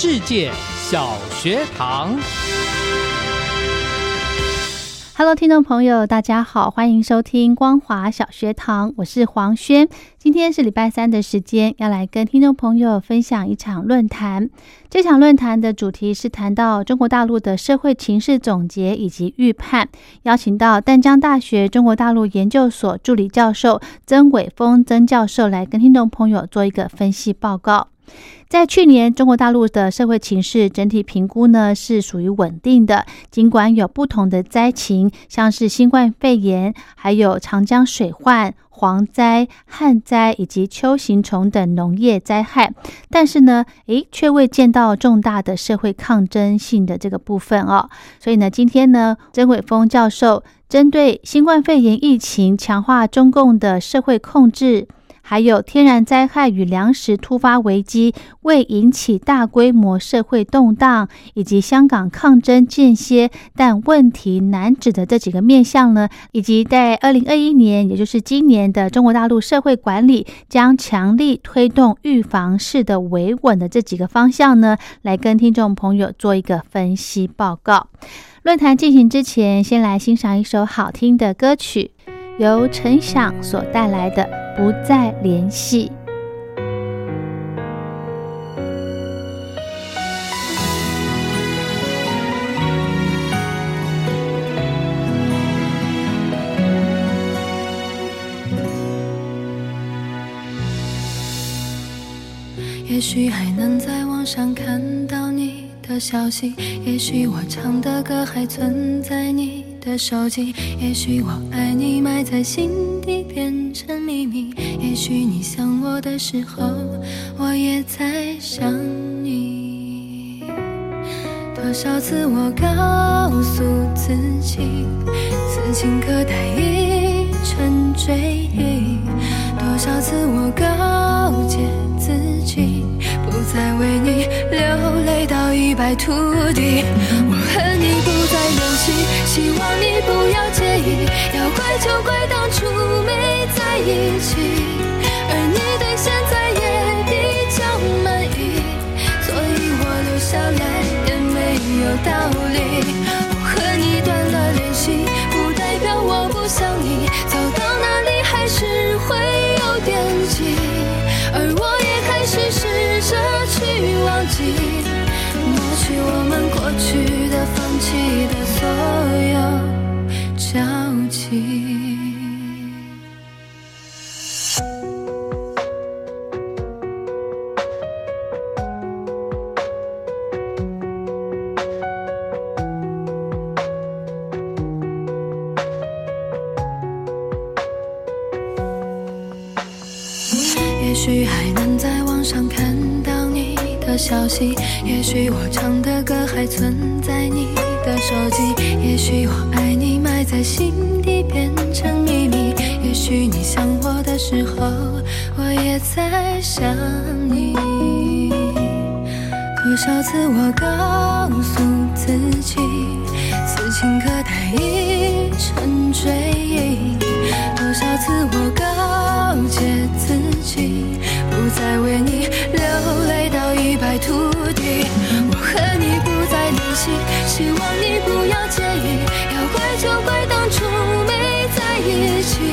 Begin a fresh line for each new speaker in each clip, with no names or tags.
世界小学堂
，Hello，听众朋友，大家好，欢迎收听光华小学堂，我是黄轩。今天是礼拜三的时间，要来跟听众朋友分享一场论坛。这场论坛的主题是谈到中国大陆的社会情势总结以及预判，邀请到淡江大学中国大陆研究所助理教授曾伟峰曾教授来跟听众朋友做一个分析报告。在去年，中国大陆的社会情势整体评估呢是属于稳定的，尽管有不同的灾情，像是新冠肺炎、还有长江水患、蝗灾、旱灾以及秋行虫等农业灾害，但是呢，诶，却未见到重大的社会抗争性的这个部分哦。所以呢，今天呢，曾伟峰教授针对新冠肺炎疫情，强化中共的社会控制。还有天然灾害与粮食突发危机未引起大规模社会动荡，以及香港抗争间歇但问题难止的这几个面向呢，以及在二零二一年，也就是今年的中国大陆社会管理将强力推动预防式的维稳的这几个方向呢，来跟听众朋友做一个分析报告。论坛进行之前，先来欣赏一首好听的歌曲。由陈响所带来的《不再联系》。
也许还能在网上看到你的消息，也许我唱的歌还存在你。的手机，也许我爱你埋在心底变成秘密，也许你想我的时候，我也在想你。多少次我告诉自己，此情可待已成追忆；多少次我告诫，再为你流泪到一败涂地。我和你不再联系。希望你不要介意，要怪就怪当初没在一起，而你对现在也比较满意，所以我留下来也没有道理。我和你断了联系，不代表我不想你，走我们过去我告诉自己，此情可待已成追忆；多少次我告诫自己，不再为你流泪到一败涂地。我和你不再联系，希望你不要介意。要怪就怪当初没在一起，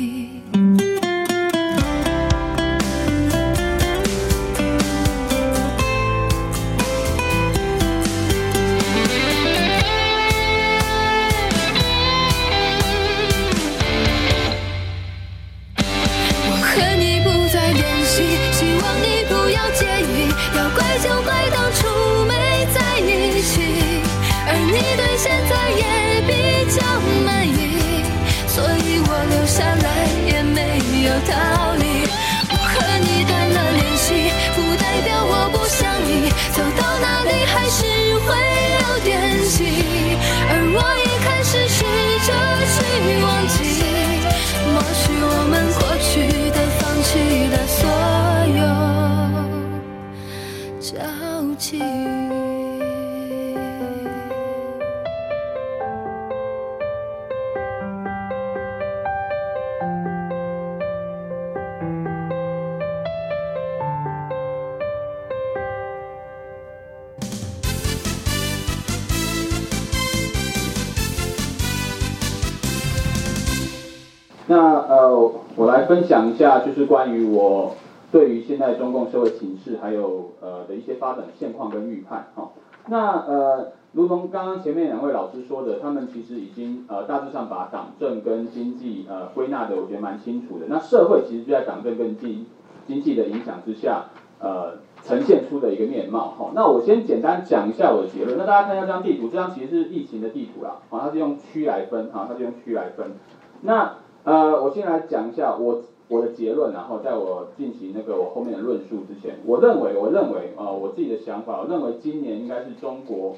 要怪就怪当初没在一起，而你对现在也比较满意，所以我留下来也没有道理。我和你断了联系，不代表我不想你，走到哪里还是会有惦记，
来分享一下，就是关于我对于现在中共社会形势还有呃的一些发展现况跟预判哈、那呃，如同刚刚前面两位老师说的，他们其实已经呃大致上把党政跟经济呃归纳的我觉得蛮清楚的。那社会其实就在党政跟经经济的影响之下，呃呈现出的一个面貌哈、那我先简单讲一下我的结论。那大家看一下这张地图，这张其实是疫情的地图啦，啊、它是用区来分哈、它是用区来分。那呃，我先来讲一下我我的结论，然后在我进行那个我后面的论述之前，我认为我认为啊、呃我自己的想法，我认为今年应该是中国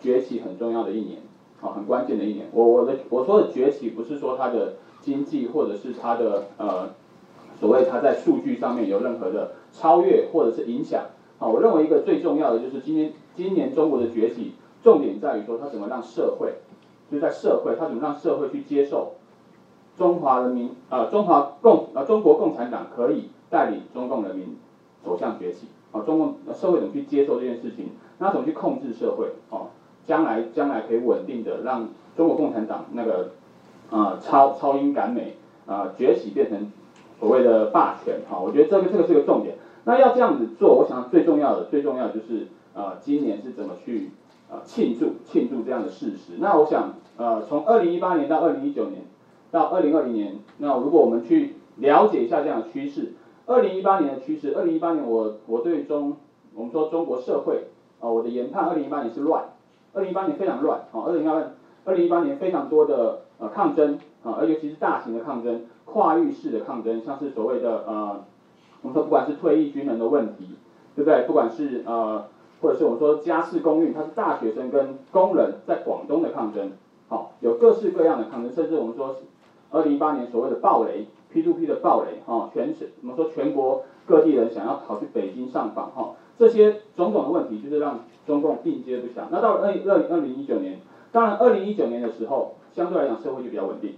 崛起很重要的一年，啊、很关键的一年。我我的我说的崛起，不是说它的经济或者是它的呃所谓它在数据上面有任何的超越或者是影响。啊，我认为一个最重要的就是今年今年中国的崛起，重点在于说它怎么让社会，就在社会它怎么让社会去接受。中华人民呃中华共呃中国共产党可以带领中共人民走向崛起，啊、中共呃社会怎么去接受这件事情，那怎么去控制社会，哦，将来将来可以稳定的让中国共产党那个呃超超英赶美啊、崛起变成所谓的霸权，哈、我觉得这个这个是个重点。那要这样子做，我想最重要的最重要的就是呃今年是怎么去呃庆祝庆祝这样的事实。那我想呃从二零一八年到二零一九年。到二零二零年，那如果我们去了解一下这样的趋势，二零一八年的趋势，二零一八年我我对中我们说中国社会啊、我的研判，二零一八年是乱，二零一八年非常乱啊，二零一八二零一八年非常多的呃抗争啊，而尤其是大型的抗争，跨域式的抗争，像是所谓的呃我们说不管是退役军人的问题，对不对？不管是呃或者是我们说家事公寓，它是大学生跟工人在广东的抗争，好、有各式各样的抗争，甚至我们说。二零一八年所谓的暴雷，P to P 的暴雷，哈、全省我们说全国各地人想要跑去北京上访，哈、这些种种的问题，就是让中共应接不暇。那到了二二零二零一九年，当然二零一九年的时候，相对来讲社会就比较稳定，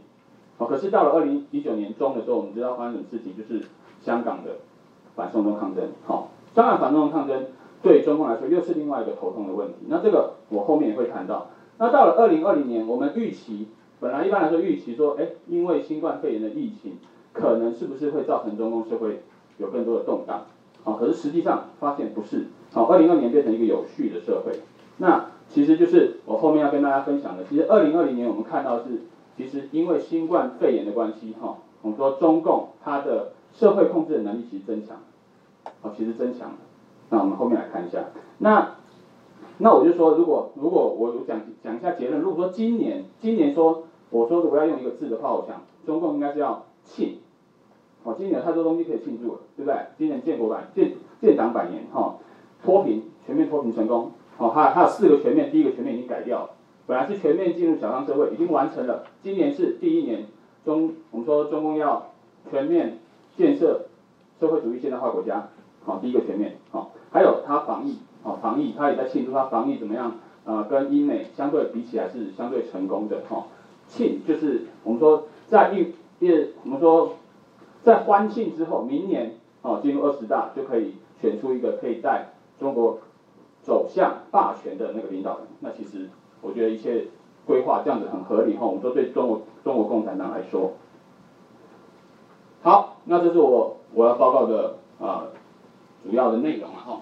好、可是到了二零一九年中的时候，我们知道发生什么事情，就是香港的反送中抗争，好、香港反送中抗争对中共来说又是另外一个头痛的问题。那这个我后面也会谈到。那到了二零二零年，我们预期。本来一般来说预期说，哎，因为新冠肺炎的疫情，可能是不是会造成中共社会有更多的动荡？哦、可是实际上发现不是。好、二零二年变成一个有序的社会。那其实就是我后面要跟大家分享的。其实二零二零年我们看到是，其实因为新冠肺炎的关系，哈、我们说中共它的社会控制的能力其实增强，哦，其实增强了。那我们后面来看一下。那那我就说，如果如果我讲讲一下结论，如果说今年今年说我说如果要用一个字的话，我想中共应该是要庆，哦，今年有太多东西可以庆祝了，对不对？今年建国百建建党百年，哈、脱贫全面脱贫成功，哦，还有还有四个全面，第一个全面已经改掉了，本来是全面进入小康社会，已经完成了，今年是第一年，中我们说中共要全面建设社会主义现代化国家，好、第一个全面，好、还有它防疫。哦，防疫，他也在庆祝他防疫怎么样？呃，跟英美相对比起来是相对成功的哈、庆就是我们说在一一我们说在欢庆之后，明年哦进入二十大就可以选出一个可以带中国走向霸权的那个领导人。那其实我觉得一切规划这样子很合理哈。我们说对中国中国共产党来说，好，那这是我我要报告的啊主要的内容了哈。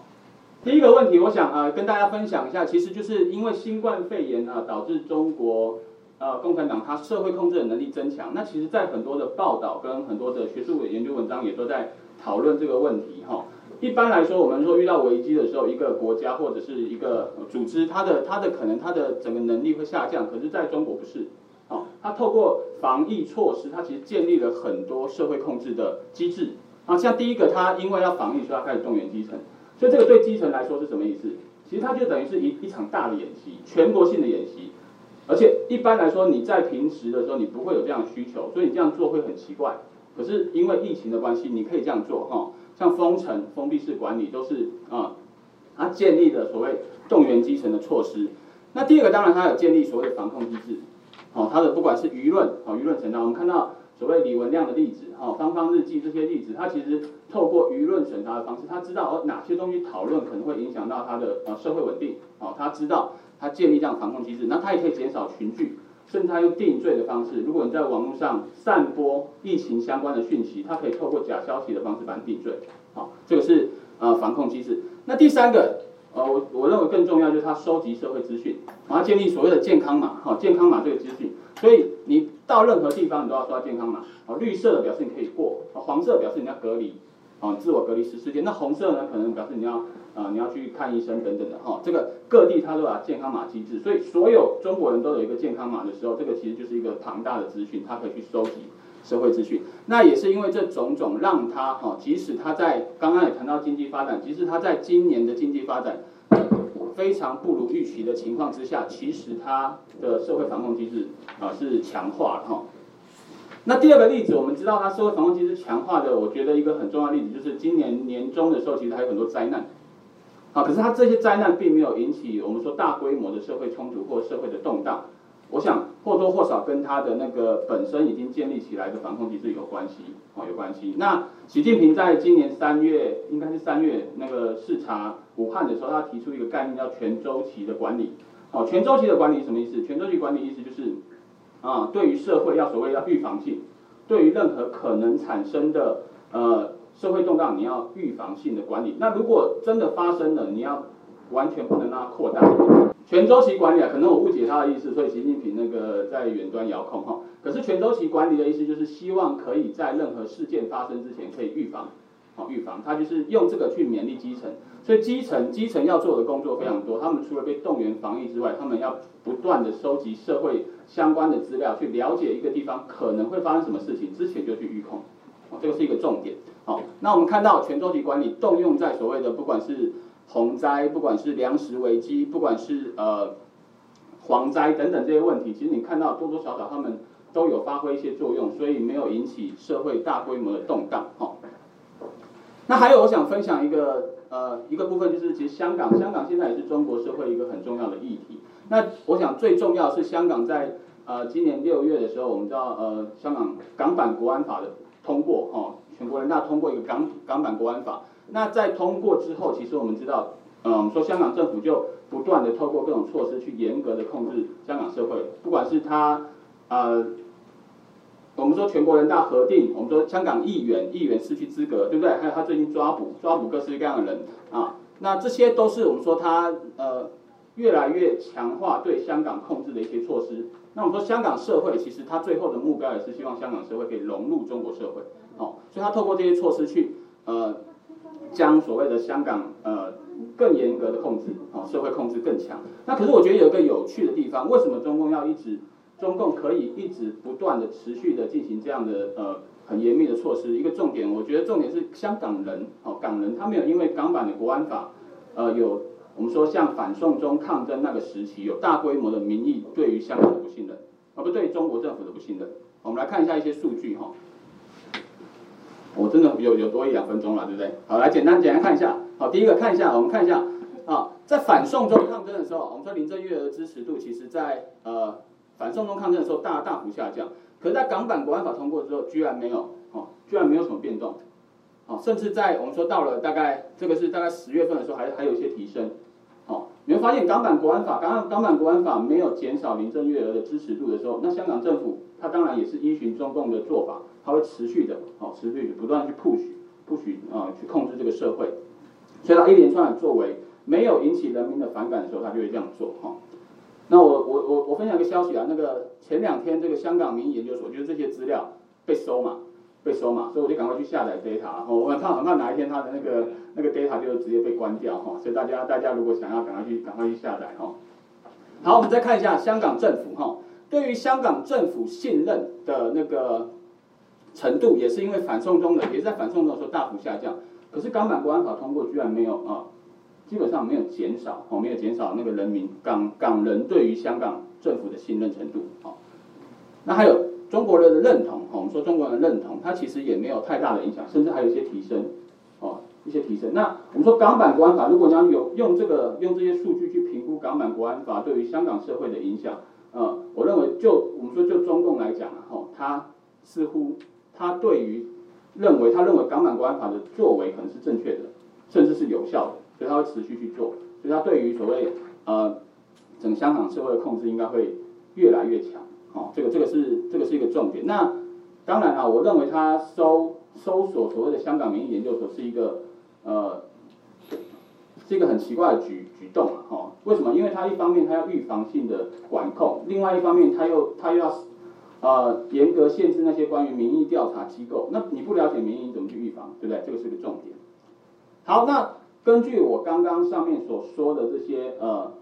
第一个问题，我想呃跟大家分享一下，其实就是因为新冠肺炎啊，导致中国呃共产党它社会控制的能力增强。那其实，在很多的报道跟很多的学术研究文章也都在讨论这个问题哈。一般来说，我们说遇到危机的时候，一个国家或者是一个组织，它的它的可能它的整个能力会下降。可是在中国不是，哦，它透过防疫措施，它其实建立了很多社会控制的机制。啊，像第一个，它因为要防疫，所以它开始动员基层。所以这个对基层来说是什么意思？其实它就等于是一一场大的演习，全国性的演习。而且一般来说，你在平时的时候，你不会有这样的需求，所以你这样做会很奇怪。可是因为疫情的关系，你可以这样做哈。像封城、封闭式管理都是啊，它建立的所谓动员基层的措施。那第二个当然它有建立所谓的防控机制，哦，它的不管是舆论哦，舆论层面，我们看到所谓李文亮的例子，哦，芳芳日记这些例子，它其实透过舆论审查的方式，他知道哦哪些东西讨论可能会影响到他的呃社会稳定，哦，他知道他建立这样防控机制，那他也可以减少群聚。甚至他用定罪的方式，如果你在网络上散播疫情相关的讯息，他可以透过假消息的方式把你定罪。好，这个是呃防控机制。那第三个，呃，我我认为更重要就是他收集社会资讯，然后建立所谓的健康码。好，健康码这个资讯，所以你到任何地方你都要刷健康码。好，绿色的表示你可以过，黄色表示你要隔离，啊，自我隔离十四天。那红色呢，可能表示你要。啊，你要去看医生等等的哈，这个各地它都有健康码机制，所以所有中国人都有一个健康码的时候，这个其实就是一个庞大的资讯，它可以去收集社会资讯。那也是因为这种种让它哈，即使它在刚刚也谈到经济发展，即使它在今年的经济发展非常不如预期的情况之下，其实它的社会防控机制啊是强化了哈。那第二个例子，我们知道它社会防控机制强化的，我觉得一个很重要的例子就是今年年中的时候，其实还有很多灾难。啊，可是它这些灾难并没有引起我们说大规模的社会冲突或社会的动荡，我想或多或少跟它的那个本身已经建立起来的防控机制有关系，哦，有关系。那习近平在今年三月，应该是三月那个视察武汉的时候，他提出一个概念叫全周期的管理。哦，全周期的管理什么意思？全周期管理意思就是啊，对于社会要所谓要预防性，对于任何可能产生的呃。社会动荡，你要预防性的管理。那如果真的发生了，你要完全不能让它扩大。全周期管理啊，可能我误解他的意思，所以习近平那个在远端遥控哈。可是全周期管理的意思就是希望可以在任何事件发生之前可以预防，好预防。他就是用这个去勉励基层，所以基层基层要做的工作非常多。他们除了被动员防疫之外，他们要不断的收集社会相关的资料，去了解一个地方可能会发生什么事情，之前就去预控。这个是一个重点。好，那我们看到全周期管理动用在所谓的不管是洪灾，不管是粮食危机，不管是呃蝗灾等等这些问题，其实你看到多多少少他们都有发挥一些作用，所以没有引起社会大规模的动荡。好，那还有我想分享一个呃一个部分，就是其实香港，香港现在也是中国社会一个很重要的议题。那我想最重要是香港在呃今年六月的时候，我们知道呃香港港版国安法的通过，哈。全国人大通过一个港港版国安法，那在通过之后，其实我们知道，嗯，说香港政府就不断的透过各种措施去严格的控制香港社会，不管是他，呃，我们说全国人大核定，我们说香港议员议员失去资格，对不对？还有他最近抓捕抓捕各式各样的人啊，那这些都是我们说他呃越来越强化对香港控制的一些措施。那我们说香港社会其实它最后的目标也是希望香港社会可以融入中国社会。哦，所以他透过这些措施去，呃，将所谓的香港呃更严格的控制，哦，社会控制更强。那可是我觉得有一个有趣的地方，为什么中共要一直，中共可以一直不断的持续的进行这样的呃很严密的措施？一个重点，我觉得重点是香港人，哦，港人他没有因为港版的国安法，呃，有我们说像反送中抗争那个时期有大规模的民意对于香港的不信任，而不对中国政府的不信任。我们来看一下一些数据哈。我真的有有多一两分钟了，对不对？好，来简单简单看一下。好，第一个看一下，我们看一下啊，在反送中抗争的时候，我们说林郑月娥的支持度，其实在呃反送中抗争的时候大大幅下降。可是，在港版国安法通过之后，居然没有哦，居然没有什么变动。哦，甚至在我们说到了大概这个是大概十月份的时候，还还有一些提升。哦，你会发现港版国安法，港港版国安法没有减少林郑月娥的支持度的时候，那香港政府它当然也是依循中共的做法，它会持续的哦，持续的不断去 push push 啊、去控制这个社会，所以它一连串的作为没有引起人民的反感的时候，它就会这样做哈、那我我我我分享一个消息啊，那个前两天这个香港民意研究所，就是这些资料被收嘛，被收嘛，所以我就赶快去下载 data，我很怕很怕哪一天它的那个那个 data 就直接被关掉哈，所以大家大家如果想要赶快去赶快去下载哈。好，我们再看一下香港政府哈，对于香港政府信任的那个程度，也是因为反送中的，也是在反送中的时候大幅下降。可是港版国安法通过，居然没有啊，基本上没有减少哦，没有减少那个人民港港人对于香港政府的信任程度哦。那还有中国人的认同，哦我们说中国人的认同，它其实也没有太大的影响，甚至还有一些提升，哦，一些提升。那我们说港版国安法，如果你要有用这个用这些数据去评估港版国安法对于香港社会的影响，呃，我认为就我们说就中共来讲啊，哦，它似乎他对于认为他认为港版国安法的作为可能是正确的，甚至是有效的，所以他会持续去做，所以他对于所谓呃整个香港社会的控制应该会越来越强。哦，这个这个是这个是一个重点。那当然啊，我认为他搜搜索所谓的香港民意研究所是一个呃是一个很奇怪的举举动啊。哈、为什么？因为他一方面他要预防性的管控，另外一方面他又他又要呃严格限制那些关于民意调查机构。那你不了解民意，你怎么去预防？对不对？这个是个重点。好，那根据我刚刚上面所说的这些呃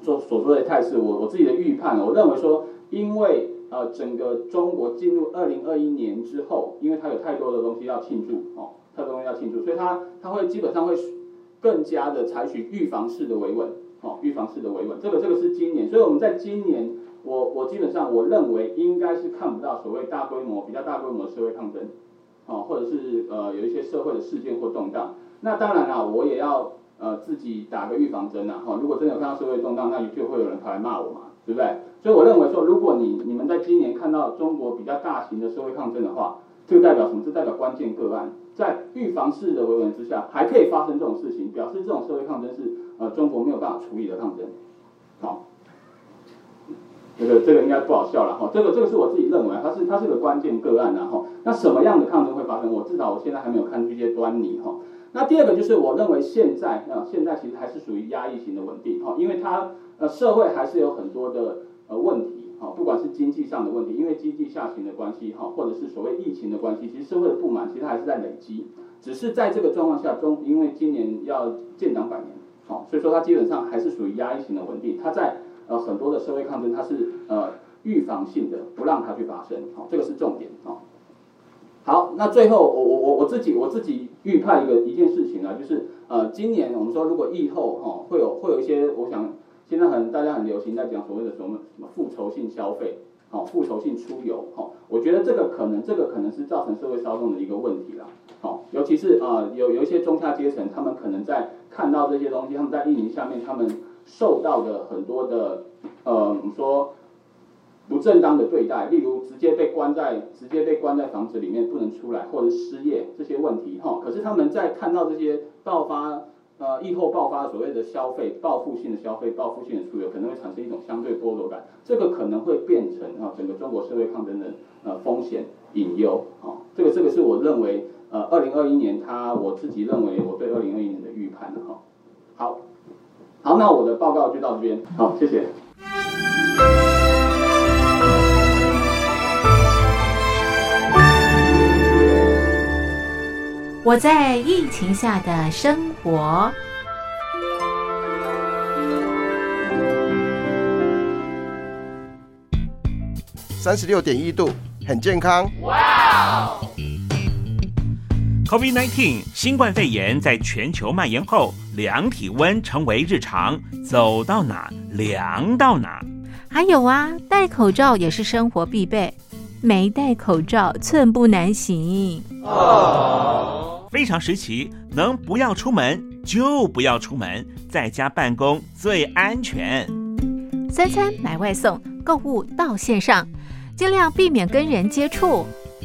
所所说的态势，我我自己的预判，我认为说，因为呃整个中国进入二零二一年之后，因为它有太多的东西要庆祝哦，太多东西要庆祝，所以它它会基本上会更加的采取预防式的维稳，哦，预防式的维稳，这个这个是今年，所以我们在今年，我我基本上我认为应该是看不到所谓大规模比较大规模的社会抗争，哦，或者是呃有一些社会的事件或动荡。那当然啦，我也要呃自己打个预防针呐，哈、如果真的有看到社会动荡，那就会有人跑来骂我嘛，对不对？所以我认为说，如果你你们在今年看到中国比较大型的社会抗争的话，这代表什么？这代表关键个案，在预防式的维稳之下，还可以发生这种事情，表示这种社会抗争是呃中国没有办法处理的抗争。好、这个这个应该不好笑了哈，这个这个是我自己认为，它是它是个关键个案然后，那什么样的抗争会发生？我至少我现在还没有看出一些端倪哈。那第二个就是我认为现在啊、现在其实还是属于压抑型的稳定哈，因为它呃社会还是有很多的呃问题哈，不管是经济上的问题，因为经济下行的关系哈，或者是所谓疫情的关系，其实社会的不满其实还是在累积，只是在这个状况下中，因为今年要建党百年，好、所以说它基本上还是属于压抑型的稳定，它在呃很多的社会抗争它是呃预防性的，不让它去发生，好、这个是重点哦。好，那最后我我我我自己我自己预判一个一件事情啊，就是呃，今年我们说如果疫后哈、会有会有一些，我想现在很大家很流行在讲所谓的什么什么复仇性消费，好、复仇性出游，好、我觉得这个可能这个可能是造成社会骚动的一个问题啦，好、尤其是啊、有有一些中下阶层，他们可能在看到这些东西，他们在疫情下面，他们受到的很多的呃，我们说。不正当的对待，例如直接被关在直接被关在房子里面不能出来，或者失业这些问题哈。可是他们在看到这些爆发呃疫后爆发所谓的消费报复性的消费、报复性的出游，可能会产生一种相对剥夺感，这个可能会变成啊整个中国社会抗争的呃风险隐忧啊。这个这个是我认为呃二零二一年他我自己认为我对二零二一年的预判哈。好，好，那我的报告就到这边，好，谢谢。
我在疫情下的生活。
三十六点一度，很健康。
哇！COVID-19 新冠肺炎在全球蔓延后，量体温成为日常，走到哪量到哪。
还有啊，戴口罩也是生活必备，没戴口罩寸步难行。
非常时期，能不要出门就不要出门，在家办公最安全。
三餐买外送，购物到线上，尽量避免跟人接触。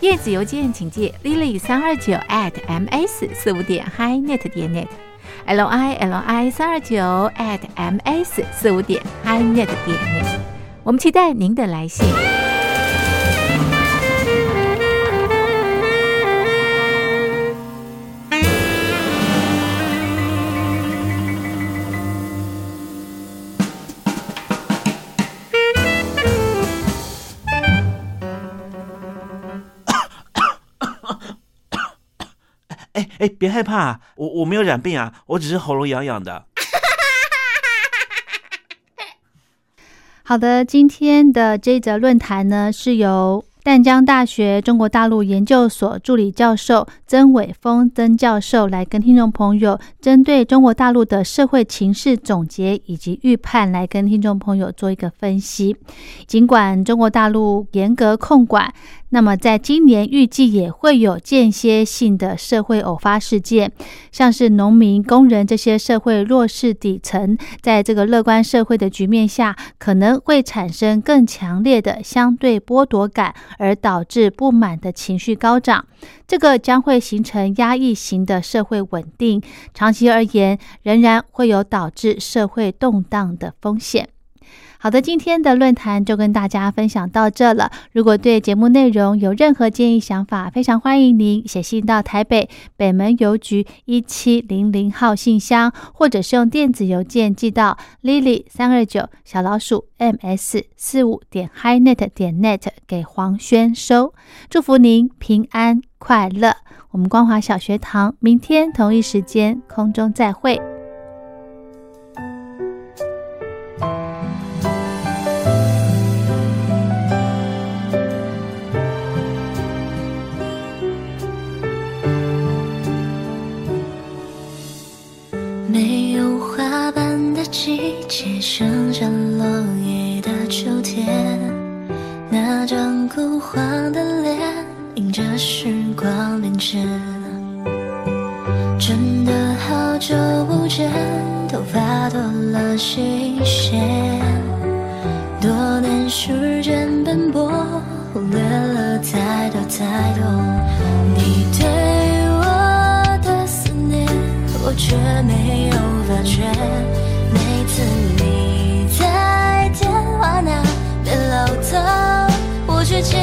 电子邮件请借 lily 三二九 at ms 四五点 hi net 点 net，l i l i 三二九 at ms 四五点 hi net 点 net。我们期待您的来信。
哎，别害怕，我我没有染病啊，我只是喉咙痒痒的。
好的，今天的这则论坛呢，是由淡江大学中国大陆研究所助理教授曾伟峰曾教授来跟听众朋友针对中国大陆的社会情势总结以及预判，来跟听众朋友做一个分析。尽管中国大陆严格控管。那么，在今年预计也会有间歇性的社会偶发事件，像是农民、工人这些社会弱势底层，在这个乐观社会的局面下，可能会产生更强烈的相对剥夺感，而导致不满的情绪高涨。这个将会形成压抑型的社会稳定，长期而言，仍然会有导致社会动荡的风险。好的，今天的论坛就跟大家分享到这了。如果对节目内容有任何建议想法，非常欢迎您写信到台北北门邮局一七零零号信箱，或者是用电子邮件寄到 lily 三二九小老鼠 ms 四五点 HiNet 点 net 给黄轩收。祝福您平安快乐。我们光华小学堂明天同一时间空中再会。
没有花瓣的季节，剩下落叶的秋天，那张枯黄的脸，迎着时光变迁。真的好久不见，头发多了些线，多年时间奔波，忽略了太多太多。你对，我却没有发觉。每次你在电话那边唠叨，我却接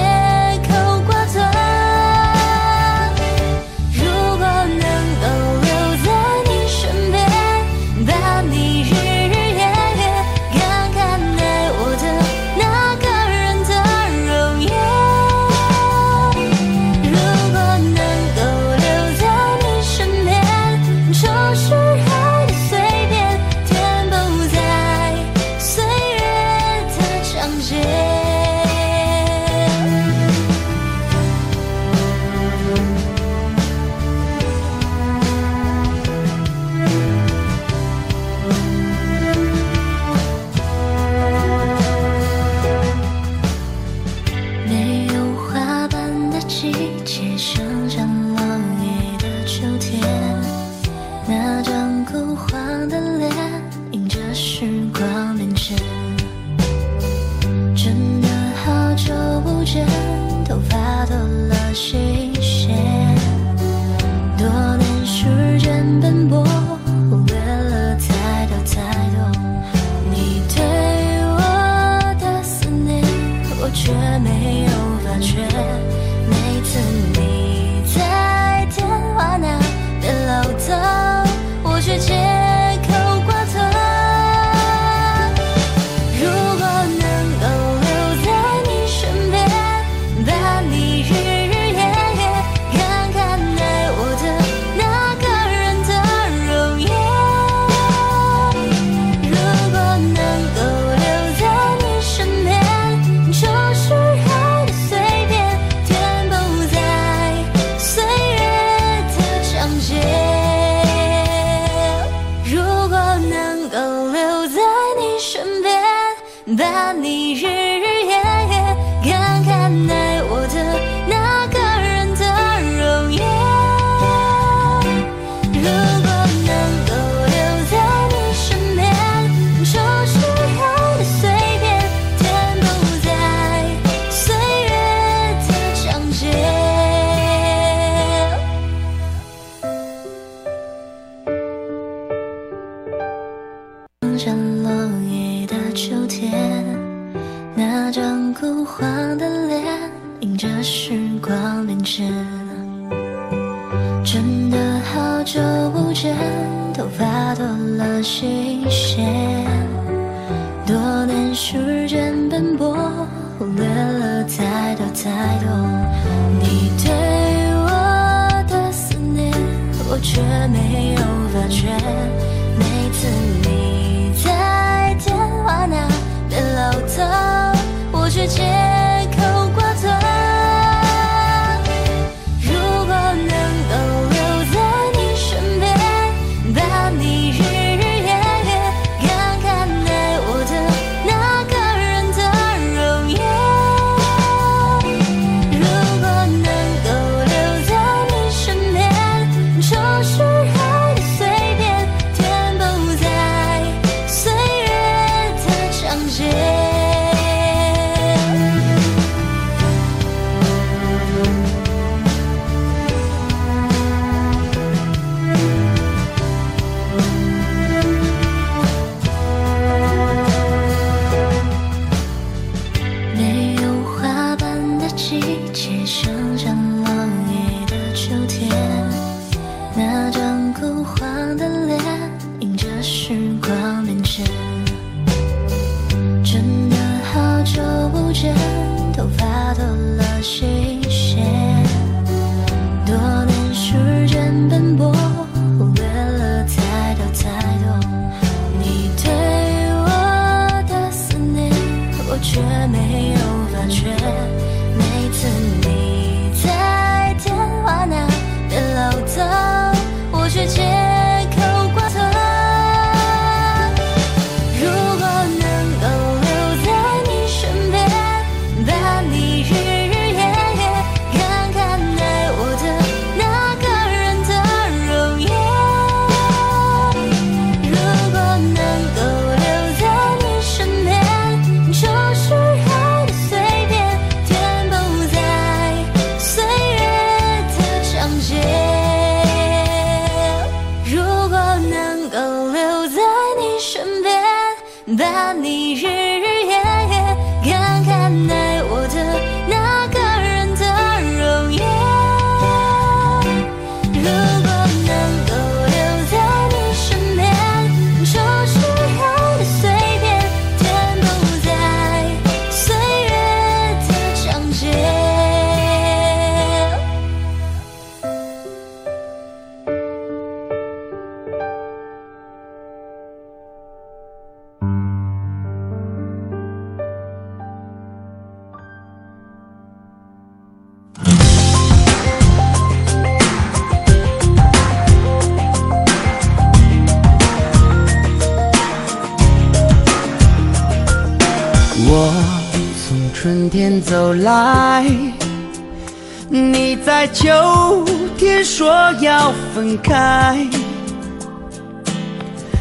秋天说要分开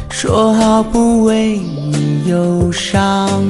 说好不为你忧伤。